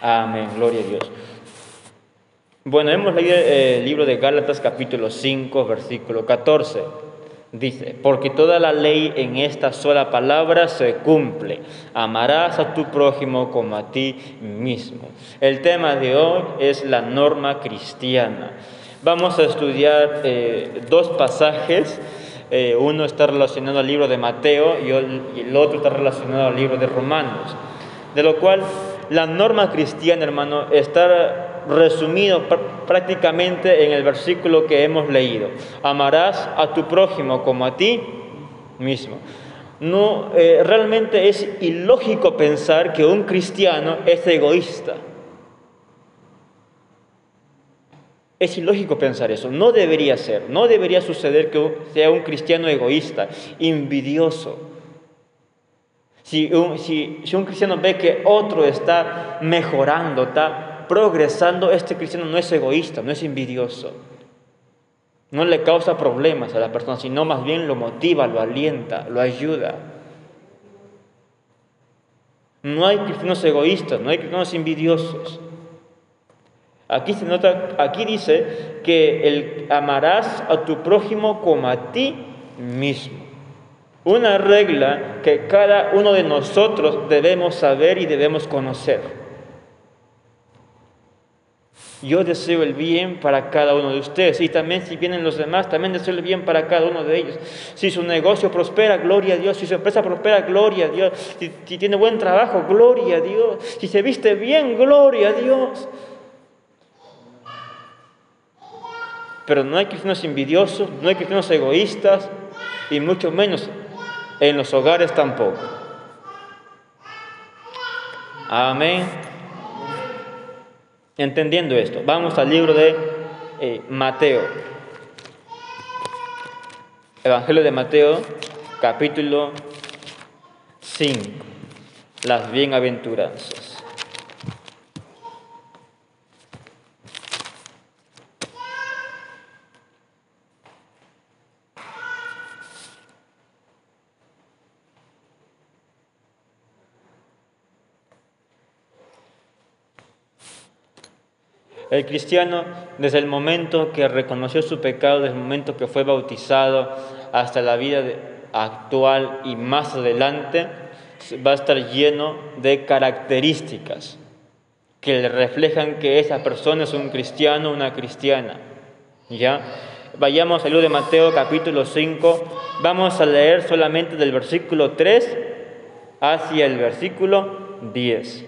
Amén, gloria a Dios. Bueno, hemos leído el libro de Gálatas capítulo 5, versículo 14. Dice, porque toda la ley en esta sola palabra se cumple. Amarás a tu prójimo como a ti mismo. El tema de hoy es la norma cristiana. Vamos a estudiar eh, dos pasajes. Eh, uno está relacionado al libro de Mateo y el otro está relacionado al libro de Romanos. De lo cual la norma cristiana, hermano, está resumido prácticamente en el versículo que hemos leído. Amarás a tu prójimo como a ti mismo. No, eh, realmente es ilógico pensar que un cristiano es egoísta. Es ilógico pensar eso, no debería ser, no debería suceder que sea un cristiano egoísta, envidioso. Si un, si, un cristiano ve que otro está mejorando, está progresando, este cristiano no es egoísta, no es envidioso. No le causa problemas a la persona, sino más bien lo motiva, lo alienta, lo ayuda. No hay cristianos egoístas, no hay cristianos envidiosos. Aquí se nota, aquí dice que el amarás a tu prójimo como a ti mismo. Una regla que cada uno de nosotros debemos saber y debemos conocer. Yo deseo el bien para cada uno de ustedes y también si vienen los demás, también deseo el bien para cada uno de ellos. Si su negocio prospera, gloria a Dios. Si su empresa prospera, gloria a Dios. Si, tiene buen trabajo, gloria a Dios. Si se viste bien, gloria a Dios. Pero no hay cristianos envidiosos, no hay cristianos egoístas y mucho menos en los hogares tampoco. Amén. Entendiendo esto, vamos al libro de eh, Mateo. Evangelio de Mateo, capítulo 5. Las bienaventuranzas. El cristiano, desde el momento que reconoció su pecado, desde el momento que fue bautizado, hasta la vida actual y más adelante, va a estar lleno de características que le reflejan que esa persona es un cristiano, una cristiana. ¿Ya? Vayamos al libro de Mateo capítulo 5, vamos a leer solamente del versículo 3 hacia el versículo 10.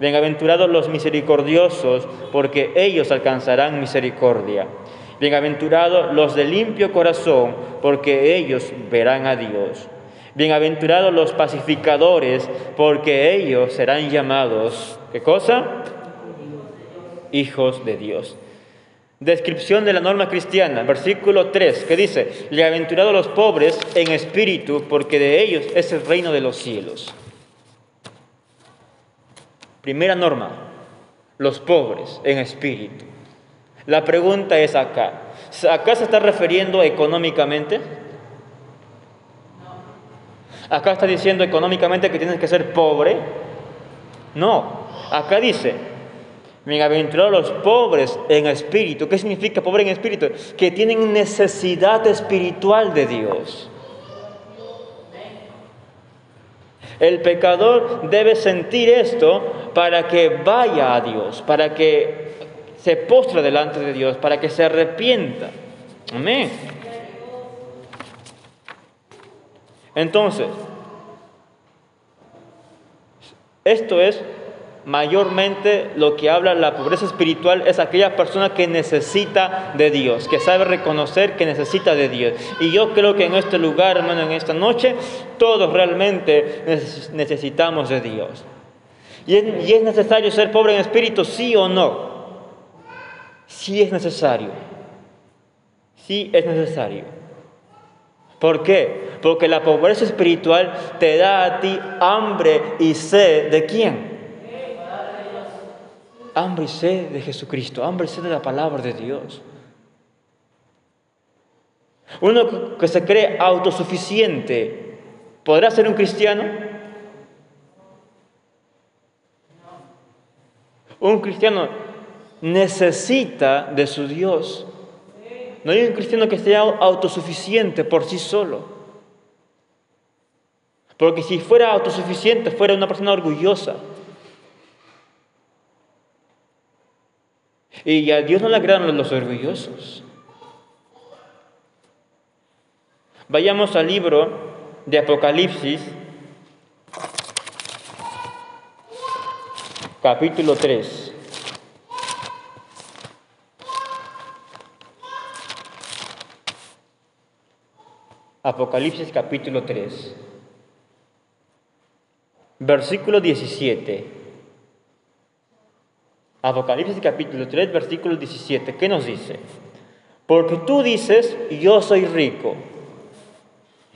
Bienaventurados los misericordiosos, porque ellos alcanzarán misericordia. Bienaventurados los de limpio corazón, porque ellos verán a Dios. Bienaventurados los pacificadores, porque ellos serán llamados, ¿qué cosa? Hijos de Dios. Descripción de la norma cristiana, versículo 3, que dice, Bienaventurados los pobres en espíritu, porque de ellos es el reino de los cielos. Primera norma, los pobres en espíritu. La pregunta es acá, ¿acá se está refiriendo económicamente? ¿Acá está diciendo económicamente que tienes que ser pobre? No, acá dice, bienaventurados los pobres en espíritu. ¿Qué significa pobre en espíritu? Que tienen necesidad espiritual de Dios. El pecador debe sentir esto para que vaya a Dios, para que se postre delante de Dios, para que se arrepienta. Amén. Entonces, esto es mayormente lo que habla la pobreza espiritual es aquella persona que necesita de Dios, que sabe reconocer que necesita de Dios. Y yo creo que en este lugar, hermano, en esta noche, todos realmente necesitamos de Dios. ¿Y es, necesario ser pobre en espíritu, sí o no? Sí es necesario. Sí es necesario. ¿Por qué? Porque la pobreza espiritual te da a ti hambre y sed de quién? Hambre y sed de Jesucristo, hambre y sed de la palabra de Dios. Uno que se cree autosuficiente, ¿podrá ser un cristiano? Un cristiano necesita de su Dios. No hay un cristiano que sea autosuficiente por sí solo. Porque si fuera autosuficiente, fuera una persona orgullosa. Y a Dios no le agradan los orgullosos. Vayamos al libro de Apocalipsis, capítulo 3. Apocalipsis capítulo 3, versículo 17. Apocalipsis capítulo 3, versículo 17. ¿Qué nos dice? Porque tú dices, yo soy rico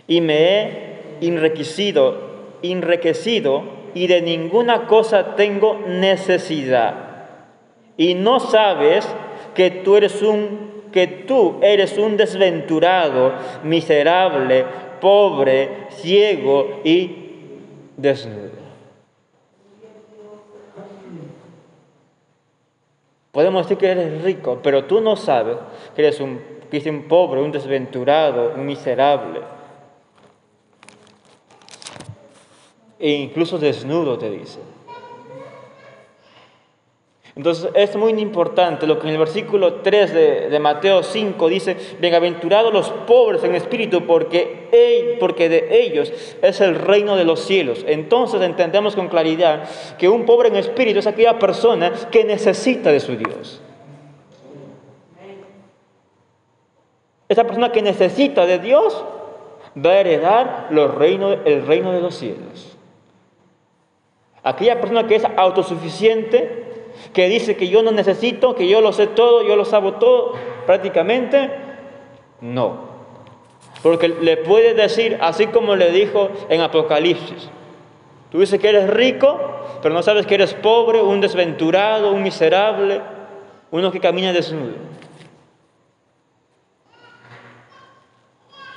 y me he enriquecido, enriquecido y de ninguna cosa tengo necesidad. Y no sabes que tú eres un que tú eres un desventurado, miserable, pobre, ciego y desnudo. Podemos decir que eres rico, pero tú no sabes que eres un, un pobre, un desventurado, un miserable. E incluso desnudo te dice. Entonces es muy importante lo que en el versículo 3 de, Mateo 5 dice, bienaventurados los pobres en espíritu, porque, porque de ellos es el reino de los cielos. Entonces entendemos con claridad que un pobre en espíritu es aquella persona que necesita de su Dios. Esa persona que necesita de Dios va a heredar los el reino de los cielos. Aquella persona que es autosuficiente, que dice que yo no necesito, que yo lo sé todo, yo lo sabo todo, prácticamente no. Porque le puede decir, así como le dijo en Apocalipsis, tú dices que eres rico, pero no sabes que eres pobre, un desventurado, un miserable, uno que camina desnudo.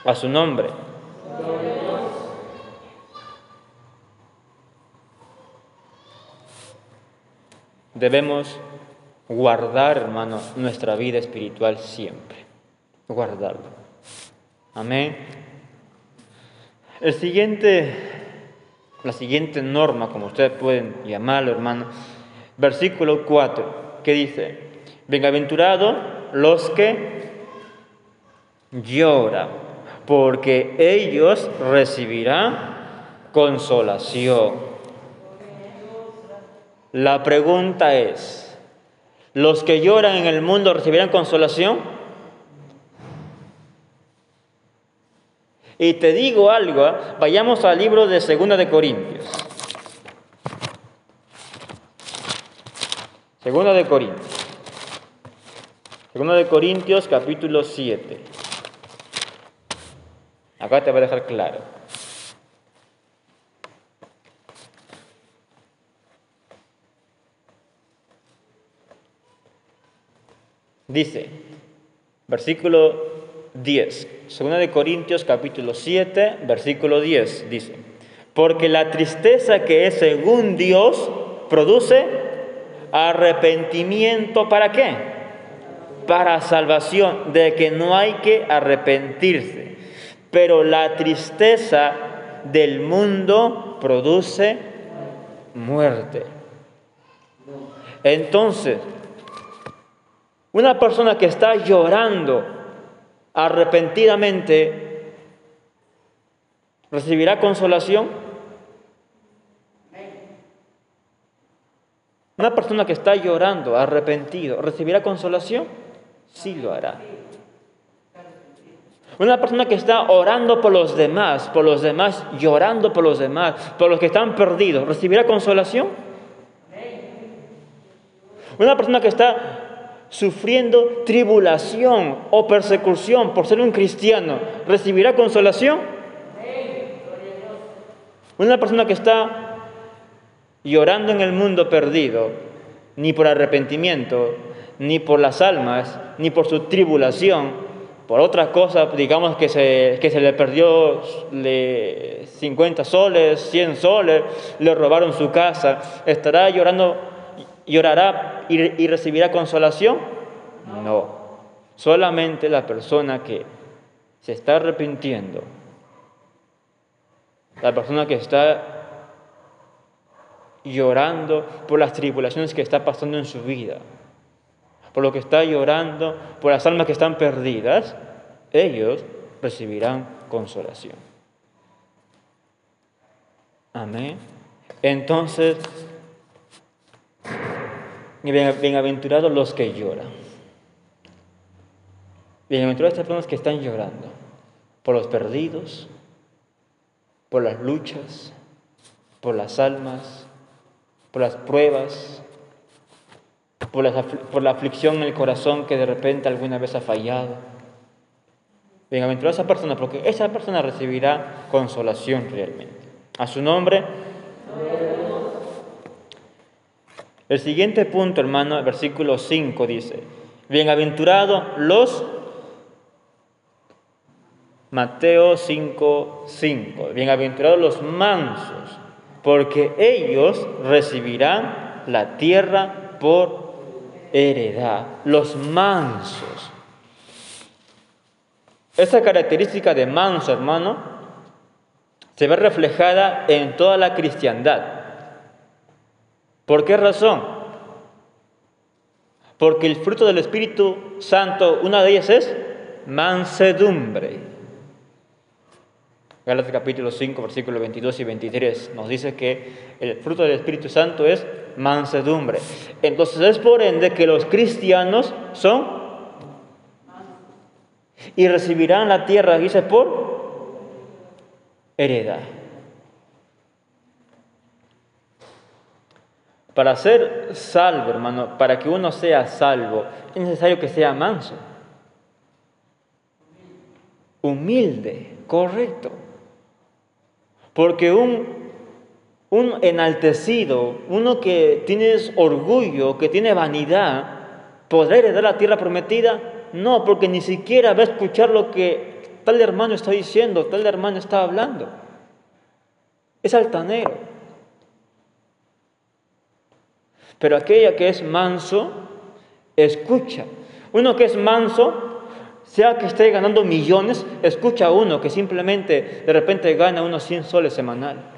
A su nombre. Debemos guardar, hermano, nuestra vida espiritual siempre. Guardarlo. Amén. El siguiente, la siguiente norma, como ustedes pueden llamarlo, hermano, versículo 4, que dice, Bienaventurados los que lloran, porque ellos recibirán consolación. La pregunta es, ¿los que lloran en el mundo recibirán consolación? Y te digo algo, ¿eh? vayamos al libro de Segunda de Corintios. Segunda de Corintios. Segunda de Corintios capítulo 7. Acá te va a dejar claro. Dice, versículo 10, segunda de Corintios capítulo 7, versículo 10, dice, porque la tristeza que es según Dios produce arrepentimiento para qué? Para salvación, de que no hay que arrepentirse. Pero la tristeza del mundo produce muerte. Entonces, una persona que está llorando arrepentidamente, ¿recibirá consolación? Una persona que está llorando, arrepentido, ¿recibirá consolación? Sí lo hará. Una persona que está orando por los demás, por los demás, llorando por los demás, por los que están perdidos, ¿recibirá consolación? Una persona que está sufriendo tribulación o persecución por ser un cristiano, ¿recibirá consolación? Una persona que está llorando en el mundo perdido, ni por arrepentimiento, ni por las almas, ni por su tribulación, por otra cosa, digamos que se, que se le perdió le 50 soles, 100 soles, le robaron su casa, ¿estará llorando, llorará y, y recibirá consolación? No, solamente la persona que se está arrepintiendo, la persona que está llorando por las tribulaciones que está pasando en su vida, por lo que está llorando, por las almas que están perdidas, ellos recibirán consolación. Amén. Entonces, bienaventurados los que lloran. Bienaventurados estas personas que están llorando por los perdidos, por las luchas, por las almas, por las pruebas, por por la aflicción en el corazón que de repente alguna vez ha fallado. Bienaventurada esa persona, porque esa persona recibirá consolación realmente. A su nombre. El siguiente punto, hermano, el versículo 5 dice, bienaventurados los Mateo 5, 5. Bienaventurados los mansos, porque ellos recibirán la tierra por heredad, los mansos. Esa característica de manso, hermano, se ve reflejada en toda la cristiandad. ¿Por qué razón? Porque el fruto del Espíritu Santo, una de ellas es mansedumbre. Gálatas capítulo 5, versículos 22 y 23 nos dice que el fruto del Espíritu Santo es mansedumbre. Entonces es por ende que los cristianos son y recibirán la tierra, dice, por heredad. Para ser salvo, hermano, para que uno sea salvo, es necesario que sea manso, humilde, correcto. Porque un, un enaltecido, uno que tiene orgullo, que tiene vanidad, ¿podrá heredar la tierra prometida? No, porque ni siquiera va a escuchar lo que tal hermano está diciendo, tal hermano está hablando. Es altanero. Pero aquella que es manso, escucha. Uno que es manso sea que esté ganando millones, escucha a uno que simplemente de repente gana unos 100 soles semanal.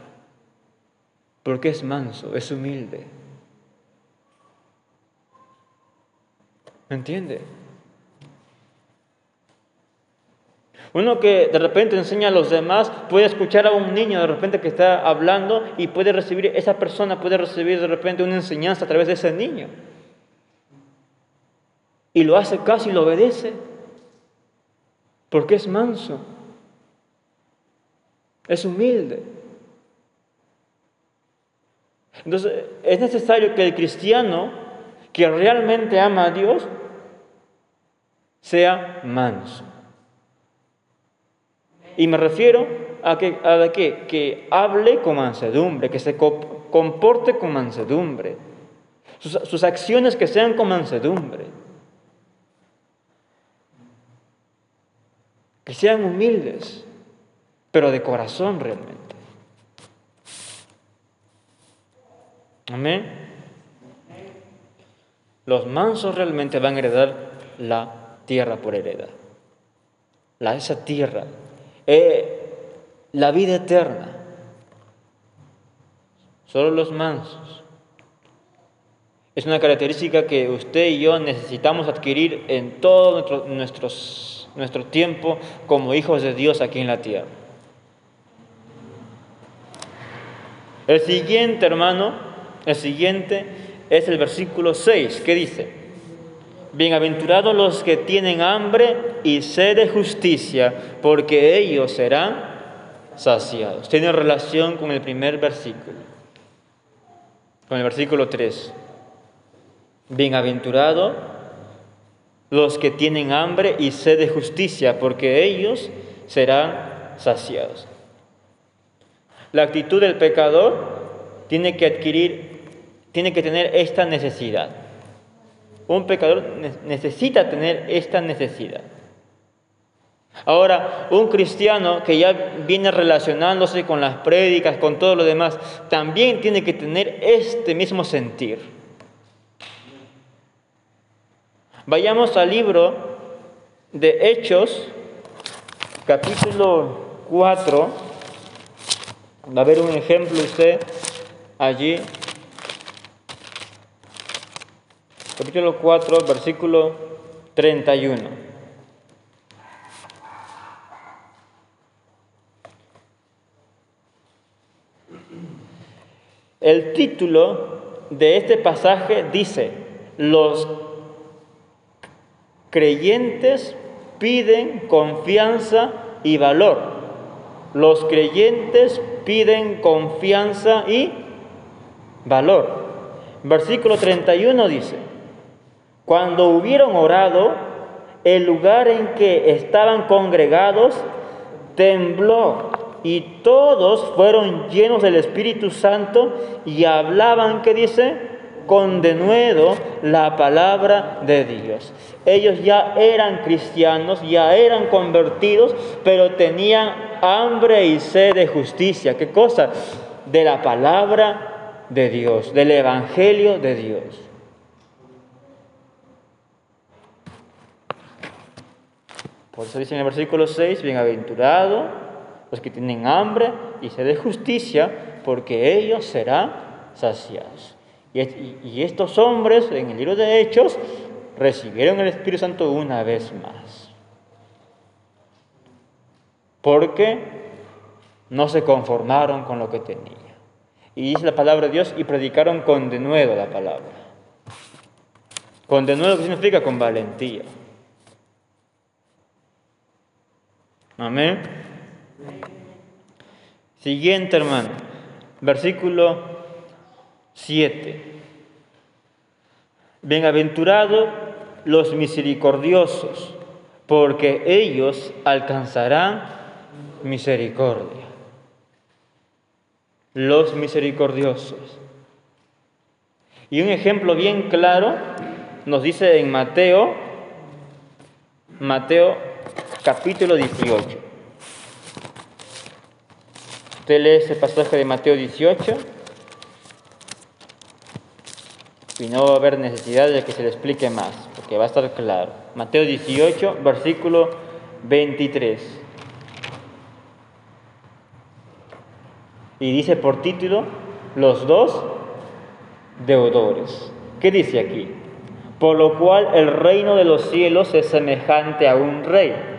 Porque es manso, es humilde. ¿Me entiende? Uno que de repente enseña a los demás puede escuchar a un niño de repente que está hablando y puede recibir, esa persona puede recibir de repente una enseñanza a través de ese niño. Y lo hace casi y lo obedece porque es manso, es humilde. Entonces es necesario que el cristiano que realmente ama a Dios sea manso. Y me refiero a que, a que, que hable con mansedumbre, que se comporte con mansedumbre, sus, acciones que sean con mansedumbre. que sean humildes, pero de corazón realmente. Amén. Los mansos realmente van a heredar la tierra por heredad. La, esa tierra, eh, la vida eterna. Solo los mansos. Es una característica que usted y yo necesitamos adquirir en todos nuestros nuestro tiempo como hijos de Dios aquí en la tierra. El siguiente, hermano, el siguiente es el versículo 6, que dice, Bienaventurados los que tienen hambre y sed de justicia, porque ellos serán saciados. Tiene relación con el primer versículo, con el versículo 3. Bienaventurado los que tienen hambre y sed de justicia, porque ellos serán saciados. La actitud del pecador tiene que adquirir, tiene que tener esta necesidad. Un pecador necesita tener esta necesidad. Ahora, un cristiano que ya viene relacionándose con las prédicas, con todo lo demás, también tiene que tener este mismo sentir. Vayamos al libro de Hechos, capítulo 4. Va a ver un ejemplo usted allí. Capítulo 4, versículo 31. El título de este pasaje dice, los creyentes piden confianza y valor. Los creyentes piden confianza y valor. Versículo 31 dice, cuando hubieron orado, el lugar en que estaban congregados tembló y todos fueron llenos del Espíritu Santo y hablaban, ¿qué dice? Con denuedo la palabra de Dios. Ellos ya eran cristianos, ya eran convertidos, pero tenían hambre y sed de justicia. ¿Qué cosa? De la palabra de Dios, del Evangelio de Dios. Por eso dice en el versículo 6, bienaventurado los que tienen hambre y sed de justicia, porque ellos serán saciados. Y, estos hombres en el libro de Hechos recibieron el Espíritu Santo una vez más. Porque no se conformaron con lo que tenían. Y dice la palabra de Dios y predicaron con denuedo la palabra. Con denuedo, ¿qué significa? Con valentía. Amén. Siguiente, hermano. Versículo 7. Bienaventurados los misericordiosos, porque ellos alcanzarán misericordia. Los misericordiosos. Y un ejemplo bien claro nos dice en Mateo, Mateo capítulo 18. Usted lee ese pasaje de Mateo 18 y no va a haber necesidad de que se le explique más, porque va a estar claro. Mateo 18, versículo 23. Y dice por título, los dos deudores. ¿Qué dice aquí? Por lo cual el reino de los cielos es semejante a un rey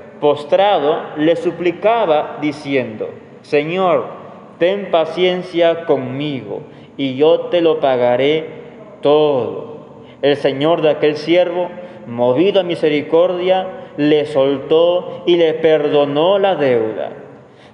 postrado le suplicaba diciendo: Señor, ten paciencia conmigo y yo te lo pagaré todo. El Señor de aquel siervo, movido a misericordia, le soltó y le perdonó la deuda.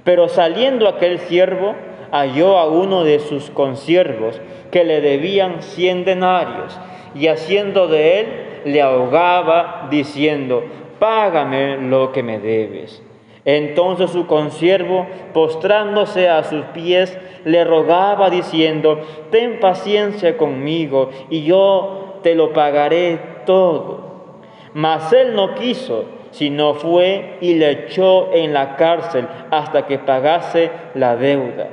Pero saliendo aquel siervo, halló a uno de sus consiervos que le debían cien denarios y haciendo de él le ahogaba diciendo, págame lo que me debes. Entonces su consiervo, postrándose a sus pies, le rogaba diciendo, ten paciencia conmigo y yo te lo pagaré todo. Mas él no quiso, sino fue y le echó en la cárcel hasta que pagase la deuda.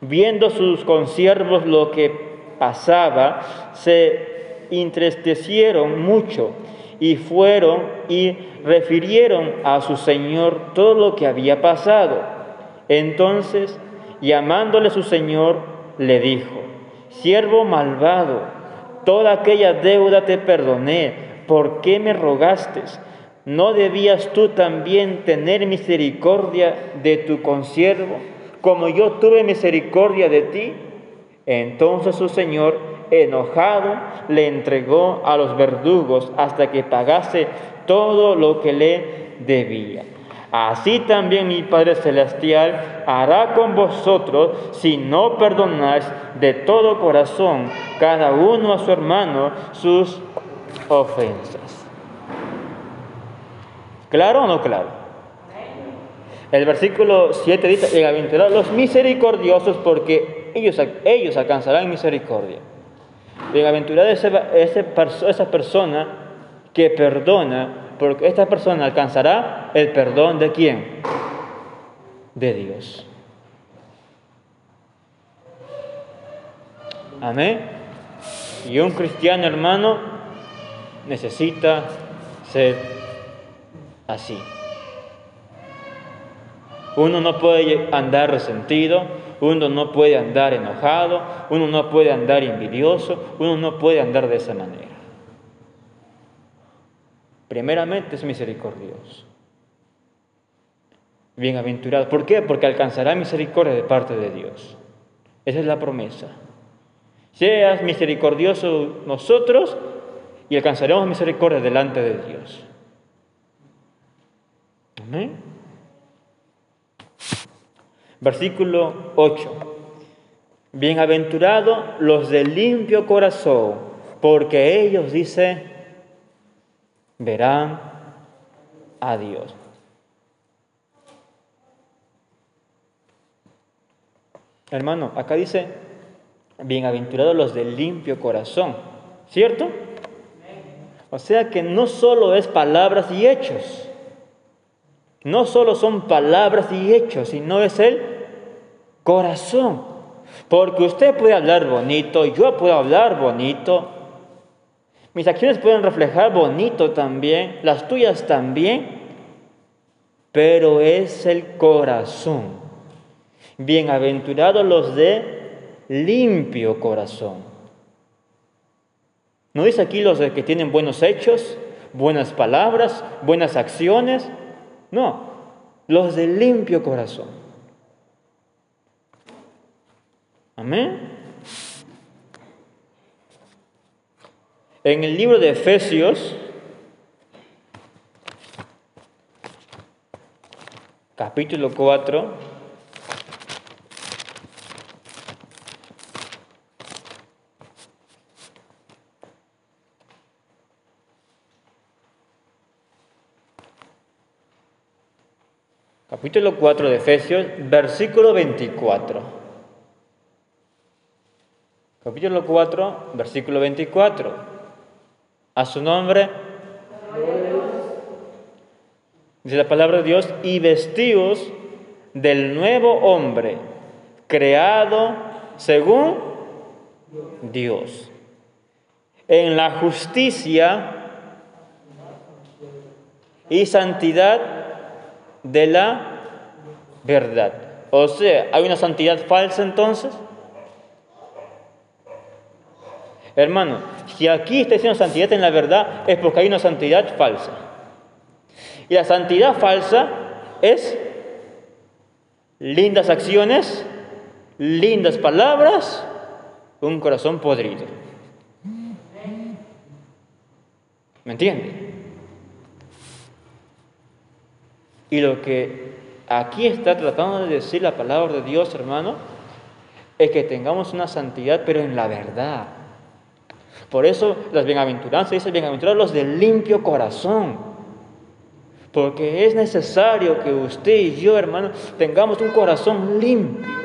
Viendo sus consiervos lo que pasaba, se entristecieron mucho y fueron y refirieron a su señor todo lo que había pasado. Entonces, llamándole su señor, le dijo, siervo malvado, toda aquella deuda te perdoné, ¿por qué me rogaste? ¿no debías tú también tener misericordia de tu consiervo, como yo tuve misericordia de ti? Entonces su señor, enojado, le entregó a los verdugos hasta que pagase todo lo que le debía. Así también mi Padre Celestial hará con vosotros si no perdonáis de todo corazón cada uno a su hermano sus ofensas. ¿Claro o no claro? El versículo 7 dice, bienaventurados los misericordiosos porque ellos, ellos alcanzarán misericordia. Bienaventurada esa, esa persona que perdona, porque esta persona alcanzará el perdón de quién? De Dios. Amén. Y un cristiano hermano necesita ser así. Uno no puede andar resentido, uno no puede andar enojado, uno no puede andar envidioso, uno no puede andar de esa manera. Primeramente es misericordioso. Bienaventurado. ¿Por qué? Porque alcanzará misericordia de parte de Dios. Esa es la promesa. Seas misericordioso nosotros y alcanzaremos misericordia delante de Dios. Versículo 8. Bienaventurados los de limpio corazón, porque ellos, dice, verán a Dios. Hermano, acá dice, bienaventurados los de limpio corazón, ¿cierto? O sea que no solo es palabras y hechos, no solo son palabras y hechos, sino es el corazón. Porque usted puede hablar bonito, yo puedo hablar bonito, mis acciones pueden reflejar bonito también, las tuyas también, pero es el corazón. Bienaventurados los de limpio corazón. ¿No dice aquí los que tienen buenos hechos, buenas palabras, buenas acciones? No, los de limpio corazón. Amén. En el libro de Efesios, capítulo 4, capítulo 4 de Efesios, versículo 24. Capítulo 4, versículo 24. A su nombre. Dice la palabra de Dios, y vestidos del nuevo hombre, creado según Dios, en la justicia y santidad de la verdad. O sea, ¿hay una santidad falsa entonces? Hermano, si aquí está diciendo santidad en la verdad, es porque hay una santidad falsa. Y la santidad falsa es lindas acciones, lindas palabras, un corazón podrido. ¿Me entiende? Y lo que aquí está tratando de decir la palabra de Dios, hermano, es que tengamos una santidad, pero en la verdad. Por eso las bienaventuranzas dicen bienaventurados los de limpio corazón. Porque es necesario que usted y yo, hermano, tengamos un corazón limpio.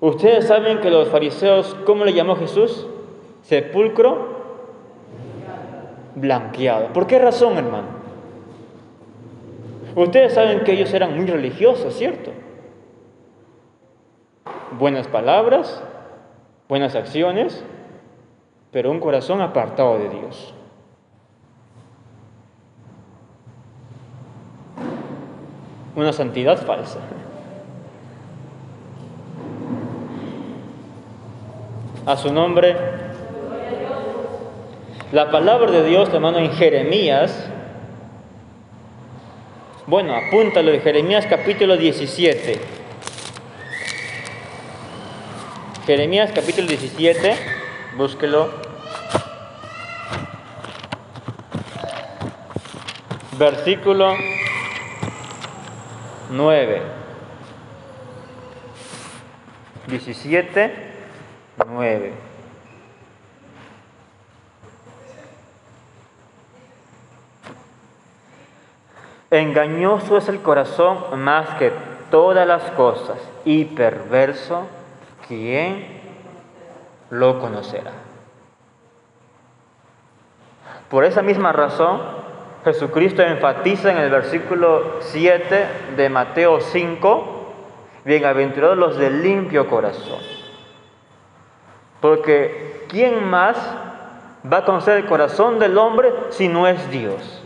Ustedes saben que los fariseos, ¿cómo le llamó Jesús? Sepulcro blanqueado. ¿Por qué razón, hermano? Ustedes saben que ellos eran muy religiosos, ¿cierto? Buenas palabras, buenas acciones, pero un corazón apartado de Dios. Una santidad falsa. A su nombre. La palabra de Dios, hermano, en Jeremías, bueno, apúntalo en Jeremías capítulo 17. Jeremías capítulo 17, búsquelo. Versículo 9. 17, 9. Engañoso es el corazón más que todas las cosas y perverso, ¿quién lo conocerá? Por esa misma razón, Jesucristo enfatiza en el versículo 7 de Mateo 5, bienaventurados los de limpio corazón. Porque ¿quién más va a conocer el corazón del hombre si no es Dios?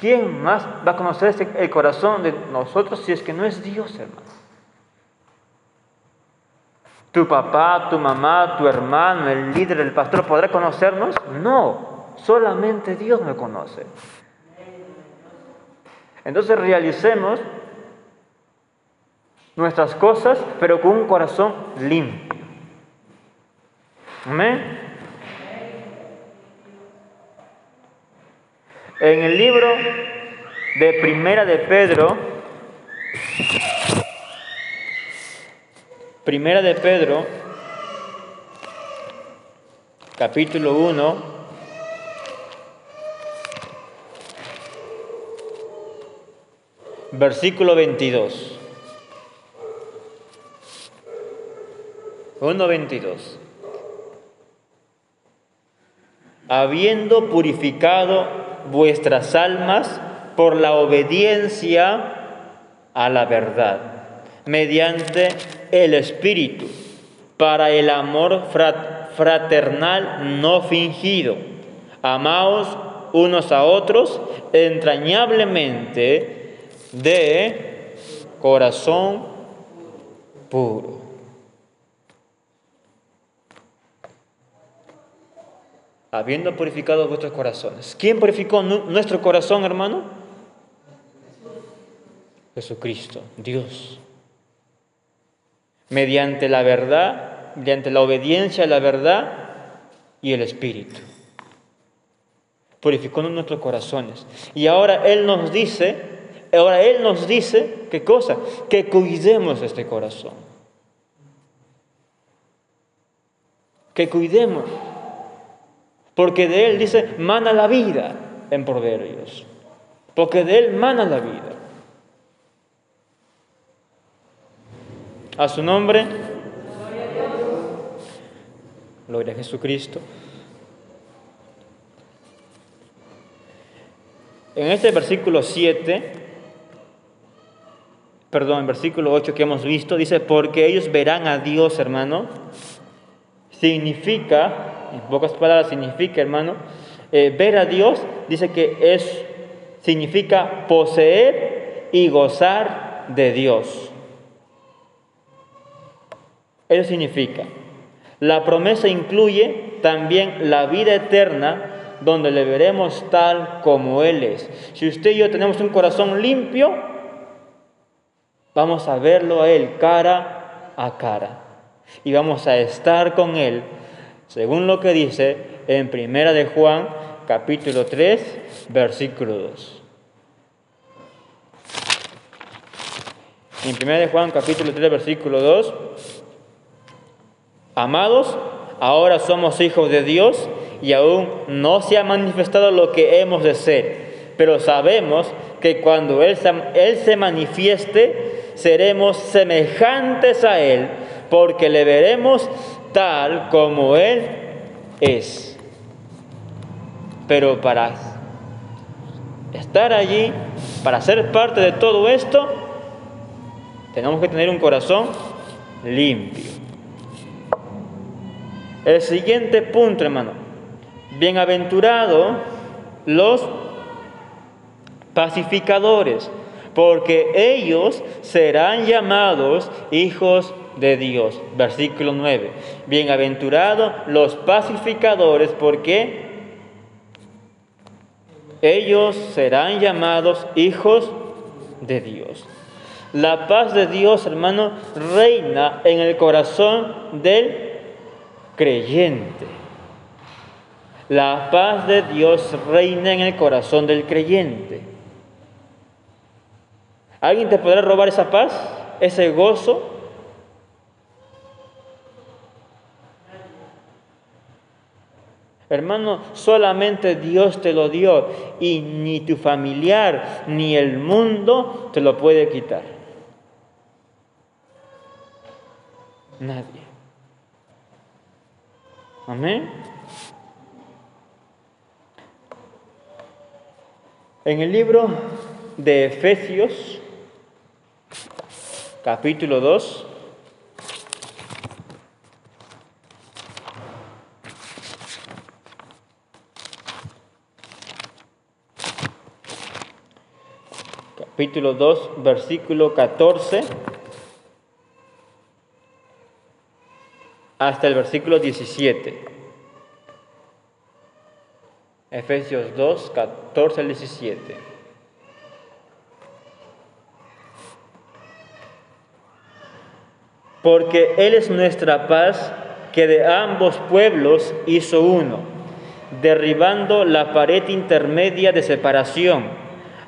¿Quién más va a conocer el corazón de nosotros si es que no es Dios, hermano? ¿Tu papá, tu mamá, tu hermano, el líder, el pastor podrá conocernos? No, solamente Dios me conoce. Entonces realicemos nuestras cosas, pero con un corazón limpio. Amén. En el libro de Primera de Pedro, Primera de Pedro, capítulo 1, versículo 22. 1.22. Habiendo purificado vuestras almas por la obediencia a la verdad, mediante el Espíritu, para el amor fraternal no fingido. Amaos unos a otros entrañablemente de corazón puro. Habiendo purificado vuestros corazones. ¿Quién purificó nuestro corazón, hermano? Jesucristo, Dios. Mediante la verdad, mediante la obediencia a la verdad y el Espíritu. Purificó nuestros corazones. Y ahora Él nos dice, ahora Él nos dice, ¿qué cosa? Que cuidemos este corazón. Que cuidemos porque de Él dice, mana la vida en Proverbios. Porque de Él mana la vida. A su nombre. Gloria a Jesucristo. En este versículo 7, perdón, en versículo 8 que hemos visto, dice, porque ellos verán a Dios, hermano, significa en pocas palabras significa, hermano, eh, ver a Dios, dice que es, significa poseer y gozar de Dios. Eso significa. La promesa incluye también la vida eterna donde le veremos tal como Él es. Si usted y yo tenemos un corazón limpio, vamos a verlo a Él cara a cara y vamos a estar con Él según lo que dice en Primera de Juan, capítulo 3, versículo 2. En Primera de Juan, capítulo 3, versículo 2, amados, ahora somos hijos de Dios y aún no se ha manifestado lo que hemos de ser, pero sabemos que cuando Él, Él se manifieste, seremos semejantes a Él, porque le veremos tal como Él es. Pero para estar allí, para ser parte de todo esto, tenemos que tener un corazón limpio. El siguiente punto, hermano. Bienaventurado los pacificadores, porque ellos serán llamados hijos de Dios. Versículo 9. Bienaventurados los pacificadores, porque ellos serán llamados hijos de Dios. La paz de Dios, hermano, reina en el corazón del creyente. La paz de Dios reina en el corazón del creyente. ¿Alguien te podrá robar esa paz, ese gozo? Hermano, solamente Dios te lo dio y ni tu familiar ni el mundo te lo puede quitar. Nadie. Amén. En el libro de Efesios, capítulo 2, capítulo 2, versículo 14 hasta el versículo 17. Efesios 2, 14 al 17. Porque Él es nuestra paz que de ambos pueblos hizo uno, derribando la pared intermedia de separación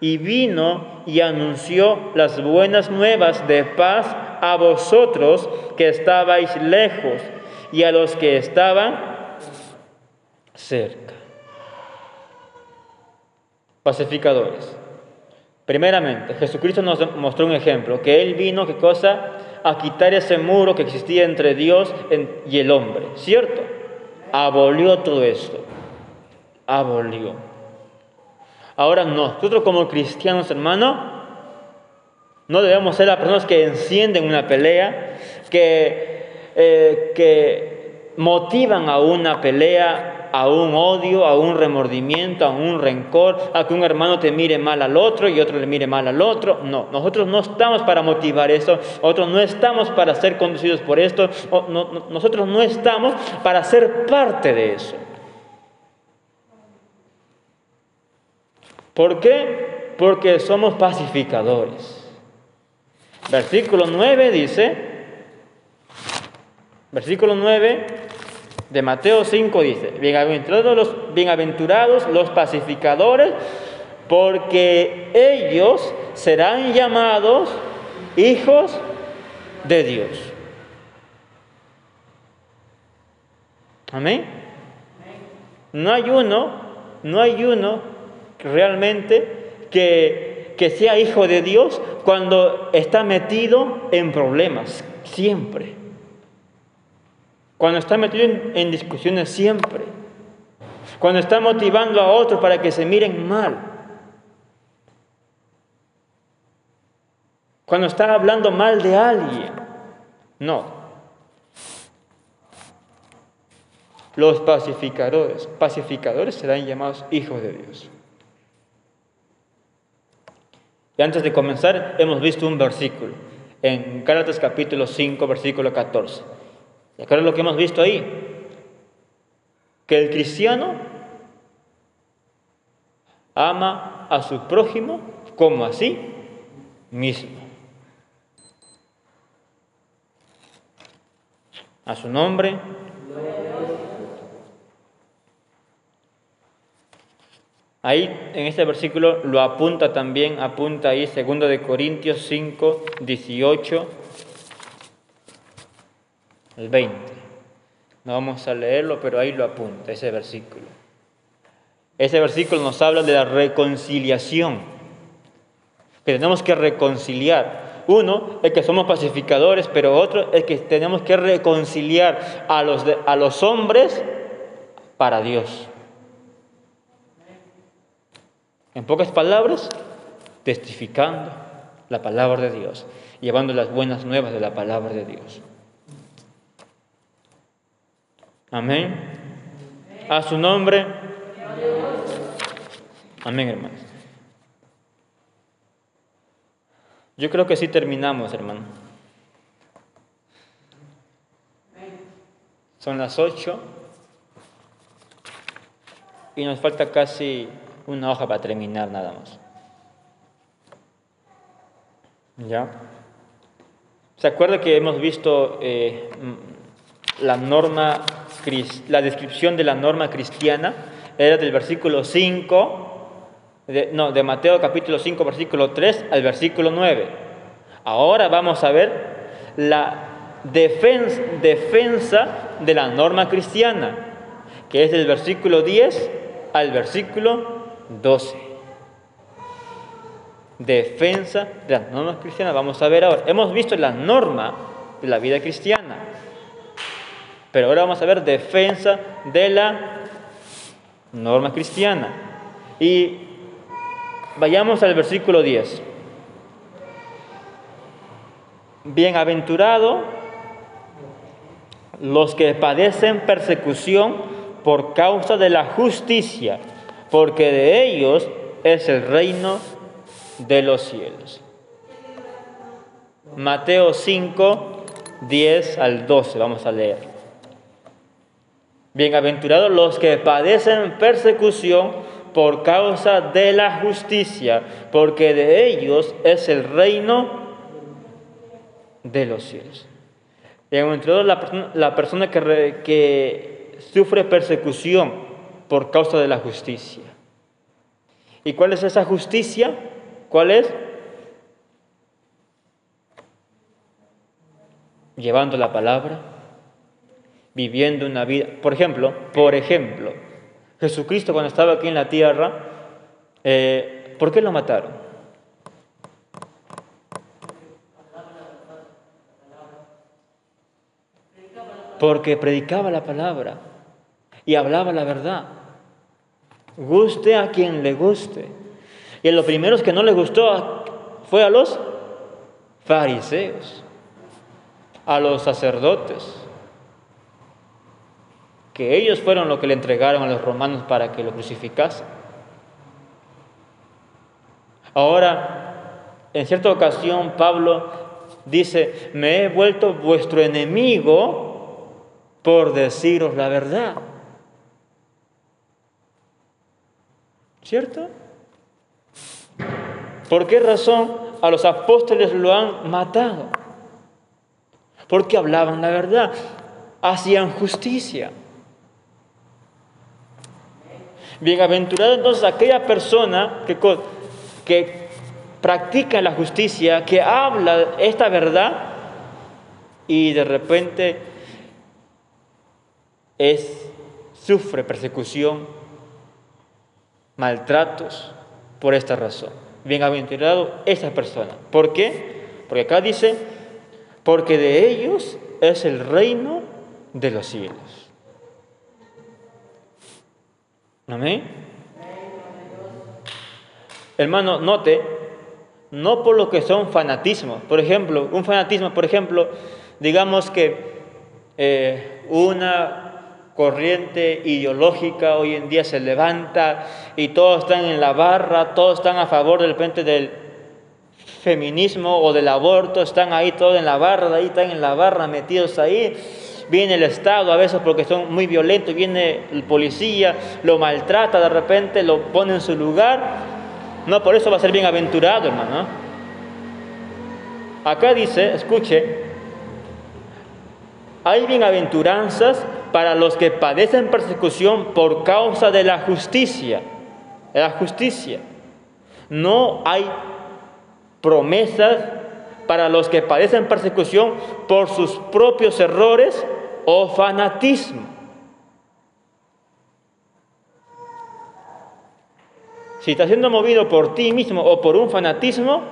y vino y anunció las buenas nuevas de paz a vosotros que estabais lejos y a los que estaban cerca. Pacificadores. Primeramente, Jesucristo nos mostró un ejemplo, que Él vino, ¿qué cosa? A quitar ese muro que existía entre Dios y el hombre, ¿cierto? Abolió todo esto, abolió. Ahora nosotros como cristianos, hermano, no debemos ser las personas que encienden una pelea, que, eh, que motivan a una pelea, a un odio, a un remordimiento, a un rencor, a que un hermano te mire mal al otro y otro le mire mal al otro. No, nosotros no estamos para motivar eso, nosotros no estamos para ser conducidos por esto, nosotros no estamos para ser parte de eso. ¿Por qué? Porque somos pacificadores. Versículo 9 dice, versículo 9 de Mateo 5 dice, bienaventurados los, bienaventurados los pacificadores, porque ellos serán llamados hijos de Dios. Amén. No hay uno, no hay uno realmente que, que sea hijo de Dios cuando está metido en problemas, siempre. Cuando está metido en, discusiones, siempre. Cuando está motivando a otros para que se miren mal. Cuando está hablando mal de alguien. No, los pacificadores, pacificadores serán llamados hijos de Dios. Y antes de comenzar, hemos visto un versículo en Gálatas capítulo 5, versículo 14. ¿Y acá es lo que hemos visto ahí? Que el cristiano ama a su prójimo como a sí mismo. A su nombre Ahí en este versículo lo apunta también, apunta ahí 2 de Corintios 5, 18 el 20. No vamos a leerlo, pero ahí lo apunta ese versículo. Ese versículo nos habla de la reconciliación, tenemos que reconciliar. Uno es que somos pacificadores, pero otro es que tenemos que reconciliar a los, a los hombres para Dios. En pocas palabras, testificando la palabra de Dios, llevando las buenas nuevas de la palabra de Dios. Amén. A su nombre. Amén, hermanos. Yo creo que sí terminamos, hermano. Son las ocho y nos falta casi una hoja para terminar nada más. ¿Ya? ¿Se acuerda que hemos visto eh, la norma, la descripción de la norma cristiana? Era del versículo 5 de, no, de Mateo capítulo 5, versículo 3 al versículo 9. Ahora vamos a ver la defensa, defensa de la norma cristiana, que es del versículo 10 al versículo 12. Defensa de las normas cristianas. Vamos a ver ahora. Hemos visto la norma de la vida cristiana. Pero ahora vamos a ver defensa de la norma cristiana. Y Vayamos al versículo 10. Bienaventurado los que padecen persecución por causa de la justicia, porque de ellos es el reino de los cielos. Mateo 5, 10 al 12, vamos a leer. Bienaventurados los que padecen persecución por causa de la justicia, porque de ellos es el reino de los cielos. Entre la, la persona que sufre persecución por causa de la justicia. ¿Y cuál es esa justicia? ¿Cuál es? Llevando la palabra, viviendo una vida. Por ejemplo, por ejemplo, Jesucristo cuando estaba aquí en la tierra, eh, ¿por qué lo mataron? Porque predicaba la palabra y hablaba la verdad. Guste a quien le guste. Y lo primero que no le gustó fue a los fariseos, a los sacerdotes que ellos fueron los que le entregaron a los romanos para que lo crucificasen. Ahora, en cierta ocasión, Pablo dice, me he vuelto vuestro enemigo por deciros la verdad. ¿Cierto? ¿Por qué razón a los apóstoles lo han matado? Porque hablaban la verdad, hacían justicia. Bienaventurado entonces aquella persona que, que practica la justicia, que habla esta verdad y de repente es, sufre persecución, maltratos por esta razón. Bienaventurado esa persona. ¿Por qué? Porque acá dice, porque de ellos es el reino de los cielos. Amén. Hermano, note, no por lo que son fanatismos. Por ejemplo, un fanatismo, por ejemplo, digamos que eh, una corriente ideológica hoy en día se levanta y todos están en la barra, todos están a favor del repente del feminismo o del aborto, están ahí todos en la barra, ahí están en la barra metidos ahí viene el Estado a veces porque son muy violentos, viene el policía, lo maltrata de repente, lo pone en su lugar. No, por eso va a ser bienaventurado, hermano. Acá dice, escuche, hay bienaventuranzas para los que padecen persecución por causa de la justicia. La justicia. No hay promesas para los que padecen persecución por sus propios errores o fanatismo. Si estás siendo movido por ti mismo o por un fanatismo,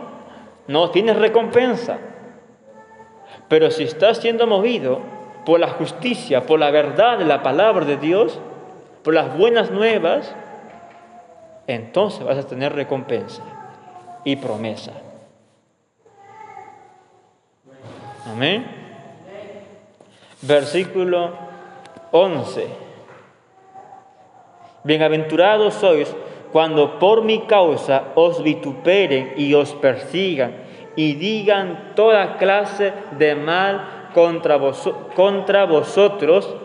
no tienes recompensa. Pero si estás siendo movido por la justicia, por la verdad de la palabra de Dios, por las buenas nuevas, entonces vas a tener recompensa y promesa. Amén. Versículo 11. Bienaventurados sois cuando por mi causa os vituperen y os persigan y digan toda clase de mal contra, contra vosotros,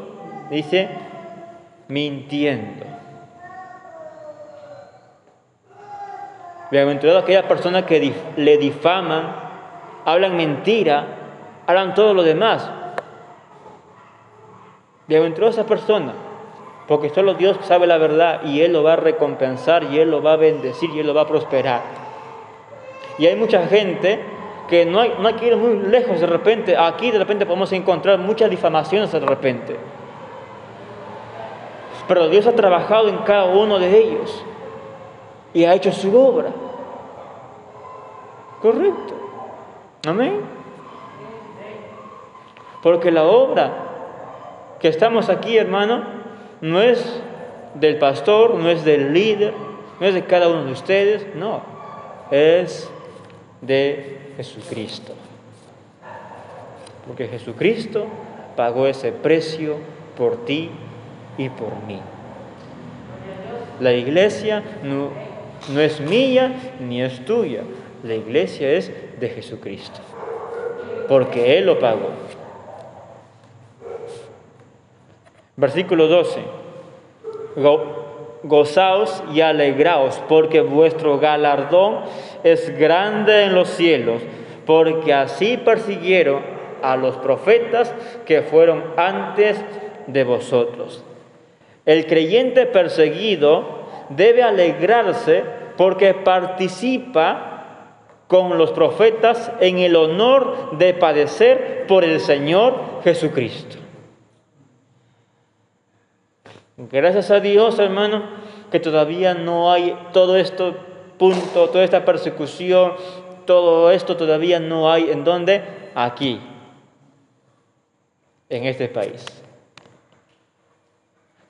dice, mintiendo. Bienaventurado aquella persona que le difaman, hablan mentira, hablan todo lo demás. Bienaventurado esa persona, porque solo Dios sabe la verdad y Él lo va a recompensar y Él lo va a bendecir y Él lo va a prosperar. Y hay mucha gente que no hay, no hay que ir muy lejos de repente. Aquí de repente podemos encontrar muchas difamaciones de repente. Pero Dios ha trabajado en cada uno de ellos y ha hecho su obra. Correcto. Amén. Porque la obra que estamos aquí, hermano, no es del pastor, no es del líder, no es de cada uno de ustedes, no, es de Jesucristo. Porque Jesucristo pagó ese precio por ti y por mí. La iglesia no, no es mía ni es tuya. La iglesia es de Jesucristo. Porque Él lo pagó. Versículo 12. Gozaos y alegraos, porque vuestro galardón es grande en los cielos, porque así persiguieron a los profetas que fueron antes de vosotros. El creyente perseguido debe alegrarse porque participa con los profetas en el honor de padecer por el Señor Jesucristo. Gracias a Dios, hermano, que todavía no hay todo esto punto, toda esta persecución, todo esto todavía no hay en dónde? Aquí, en este país.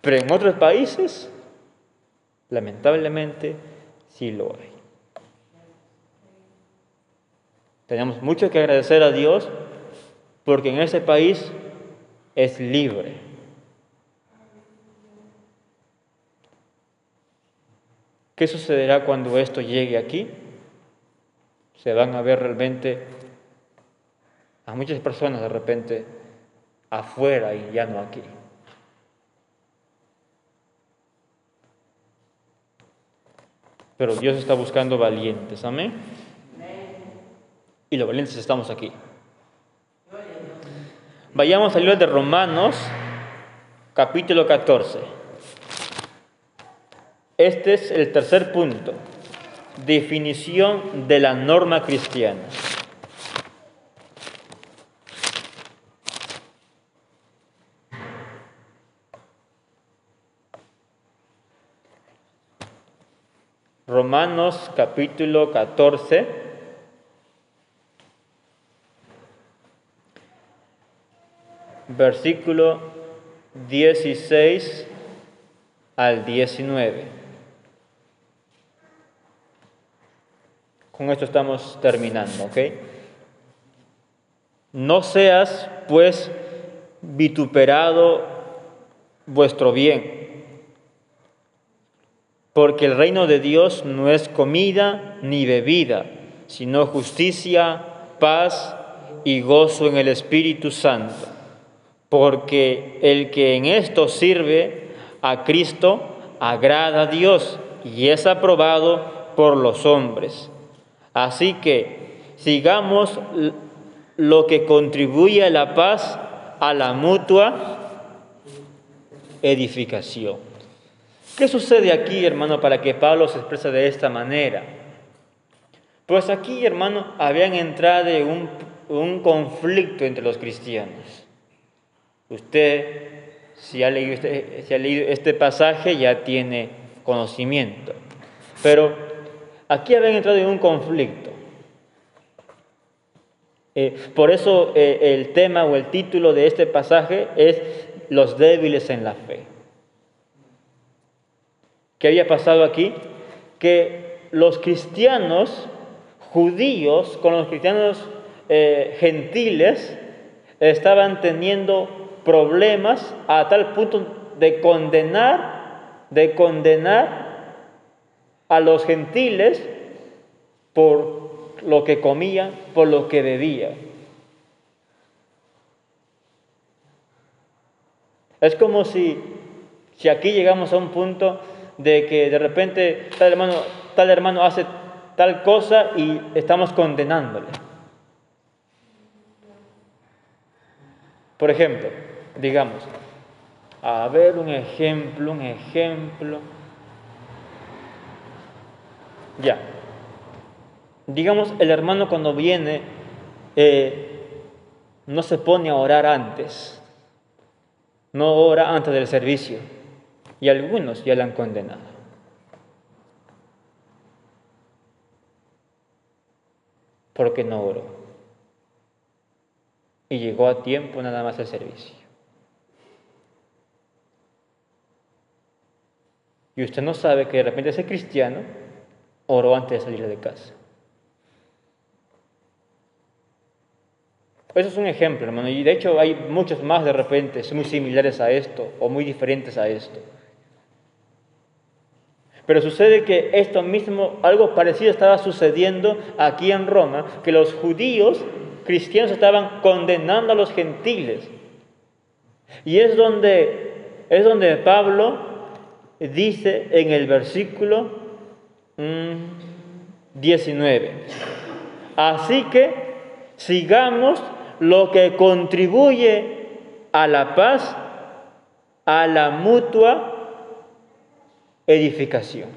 Pero en otros países, lamentablemente, sí lo hay. Tenemos mucho que agradecer a Dios porque en ese país es libre. ¿Qué sucederá cuando esto llegue aquí? Se van a ver realmente a muchas personas de repente afuera y ya no aquí. Pero Dios está buscando valientes, amén. Y los valientes estamos aquí. Vayamos al libro de Romanos, capítulo 14. Este es el tercer punto. Definición de la norma cristiana. Romanos capítulo 14, versículo 16 al 19. Con esto estamos terminando, ¿ok? No seas, pues, vituperado vuestro bien porque el reino de Dios no es comida ni bebida, sino justicia, paz y gozo en el Espíritu Santo. Porque el que en esto sirve a Cristo agrada a Dios y es aprobado por los hombres. Así que sigamos lo que contribuye a la paz, a la mutua edificación. ¿Qué sucede aquí, hermano, para que Pablo se exprese de esta manera? Pues aquí, hermano, habían entrado un, un conflicto entre los cristianos. Usted, si ha, leído este, si ha leído este pasaje, ya tiene conocimiento. Pero aquí habían entrado en un conflicto. Eh, por eso eh, el tema o el título de este pasaje es los débiles en la fe. ¿Qué había pasado aquí? Que los cristianos judíos con los cristianos eh, gentiles estaban teniendo problemas a tal punto de condenar, de condenar a los gentiles por lo que comían, por lo que bebían. Es como si, si aquí llegamos a un punto de que de repente tal hermano, tal hermano hace tal cosa y estamos condenándole. Por ejemplo, digamos, a ver un ejemplo, un ejemplo. Ya. Digamos, el hermano cuando viene eh, no se pone a orar antes, no ora antes del servicio, y algunos ya le han condenado. Porque no oró. Y llegó a tiempo nada más el servicio. Y usted no sabe que de repente ese cristiano oró antes de salir de casa. Eso es un ejemplo, hermano. Y de hecho hay muchos más de repente, muy similares a esto o muy diferentes a esto. Pero sucede que esto mismo, algo parecido estaba sucediendo aquí en Roma, que los judíos cristianos estaban condenando a los gentiles. Y es donde, es donde Pablo dice en el versículo 19, mm, así que sigamos lo que contribuye a la paz, a la mutua edificación.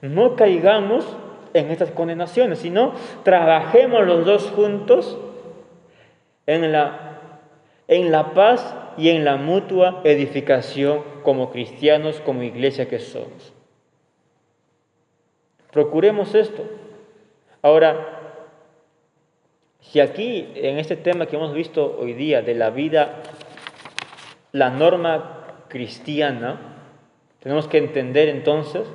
No caigamos en estas condenaciones, sino trabajemos los dos juntos en la, en la paz y en la mutua edificación como cristianos, como iglesia que somos. Procuremos esto. Ahora, si aquí, en este tema que hemos visto hoy día de la vida, la norma cristiana, tenemos que entender entonces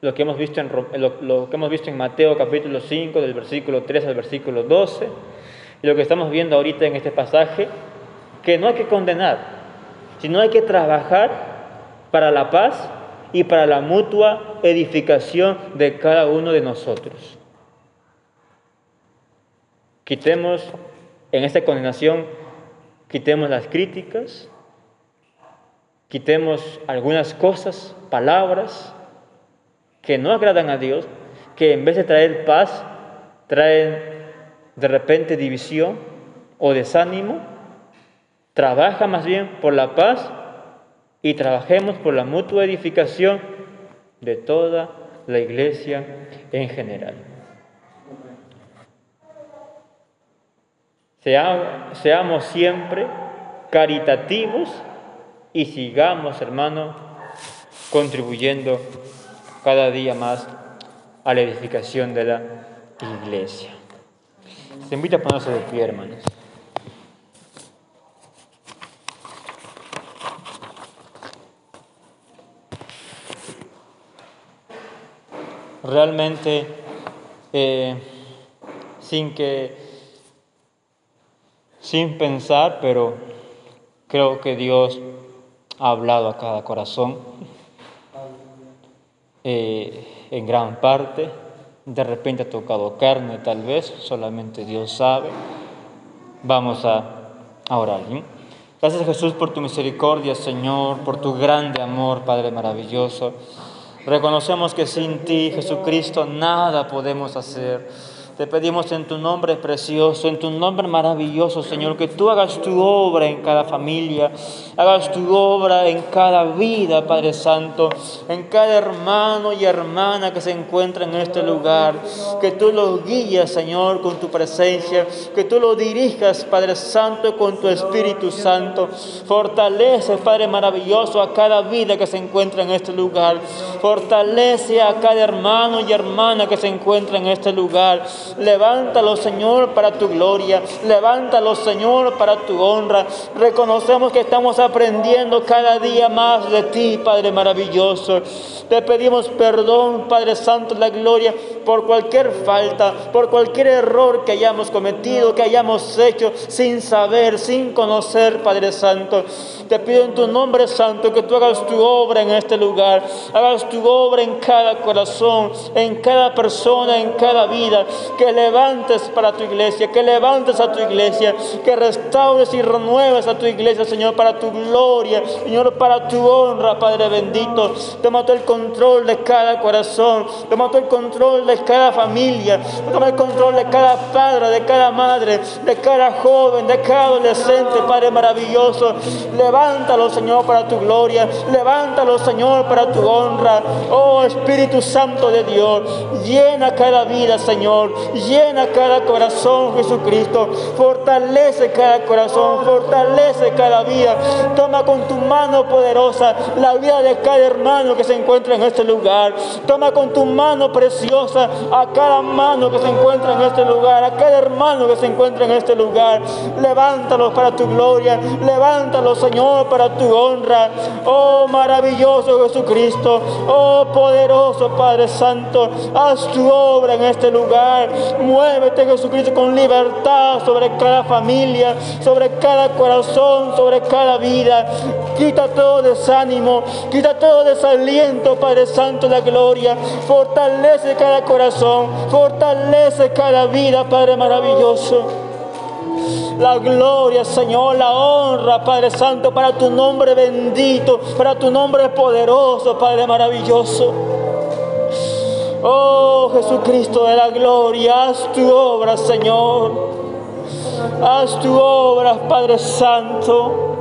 lo que hemos visto en, lo, que hemos visto en Mateo capítulo 5, del versículo 3 al versículo 12, y lo que estamos viendo ahorita en este pasaje, que no hay que condenar, sino hay que trabajar para la paz y para la mutua edificación de cada uno de nosotros. Quitemos en esta condenación, quitemos las críticas, quitemos algunas cosas, palabras que no agradan a Dios, que en vez de traer paz, traen de repente división o desánimo. Trabaja más bien por la paz y trabajemos por la mutua edificación de toda la iglesia en general. seamos siempre caritativos y sigamos, hermano, contribuyendo cada día más a la edificación de la iglesia. Se invita a ponerse de pie, hermanos. Realmente eh, sin que, sin pensar, pero creo que Dios ha hablado a cada corazón eh, en gran parte. De repente ha tocado carne, tal vez, solamente Dios sabe. Vamos a, a orar. Gracias Jesús por tu misericordia, Señor, por tu grande amor, Padre maravilloso. Reconocemos que sin ti, Jesucristo, nada podemos hacer. Te pedimos en tu nombre precioso, en tu nombre maravilloso, Señor, que tú hagas tu obra en cada familia, hagas tu obra en cada vida, Padre Santo, en cada hermano y hermana que se encuentra en este lugar. Que tú lo guías, Señor, con tu presencia, que tú lo dirijas, Padre Santo, con tu Espíritu Santo. Fortalece, Padre maravilloso, a cada vida que se encuentra en este lugar. Fortalece a cada hermano y hermana que se encuentra en este lugar. Levántalo, Señor, para tu gloria. Levántalo, Señor, para tu honra. Reconocemos que estamos aprendiendo cada día más de ti, Padre maravilloso. Te pedimos perdón, Padre Santo, la gloria, por cualquier falta, por cualquier error que hayamos cometido, que hayamos hecho sin saber, sin conocer, Padre Santo. Te pido en tu nombre santo que tú hagas tu obra en este lugar, hagas tu obra en cada corazón, en cada persona, en cada vida, que levantes para tu iglesia, que levantes a tu iglesia, que restaures y renueves a tu iglesia, Señor, para tu gloria, Señor, para tu honra, Padre bendito. Toma todo el control de cada corazón, toma todo el control de cada familia, toma el control de cada padre, de cada madre, de cada joven, de cada adolescente, Padre maravilloso. Levántalo, Señor, para tu gloria, levántalo, Señor, para tu honra. Oh Espíritu Santo de Dios, llena cada vida, Señor, llena cada corazón, Jesucristo. Fortalece cada corazón, fortalece cada vida. Toma con tu mano poderosa la vida de cada hermano que se encuentra en este lugar. Toma con tu mano preciosa a cada mano que se encuentra en este lugar, a cada hermano que se encuentra en este lugar. Levántalos para tu gloria, levántalos, Señor, para tu honra. Oh maravilloso Jesucristo, oh poderoso Padre Santo, haz tu obra en este lugar. Muévete, Jesucristo, con libertad sobre cada familia, sobre cada corazón, sobre cada vida. Quita todo desánimo, quita todo desaliento, Padre Santo, la gloria. Fortalece cada corazón, fortalece cada vida, Padre maravilloso. La gloria, Señor, la honra, Padre Santo, para tu nombre bendito, para tu nombre poderoso, Padre maravilloso. Oh Jesucristo de la gloria, haz tu obra, Señor. Haz tu obra, Padre Santo.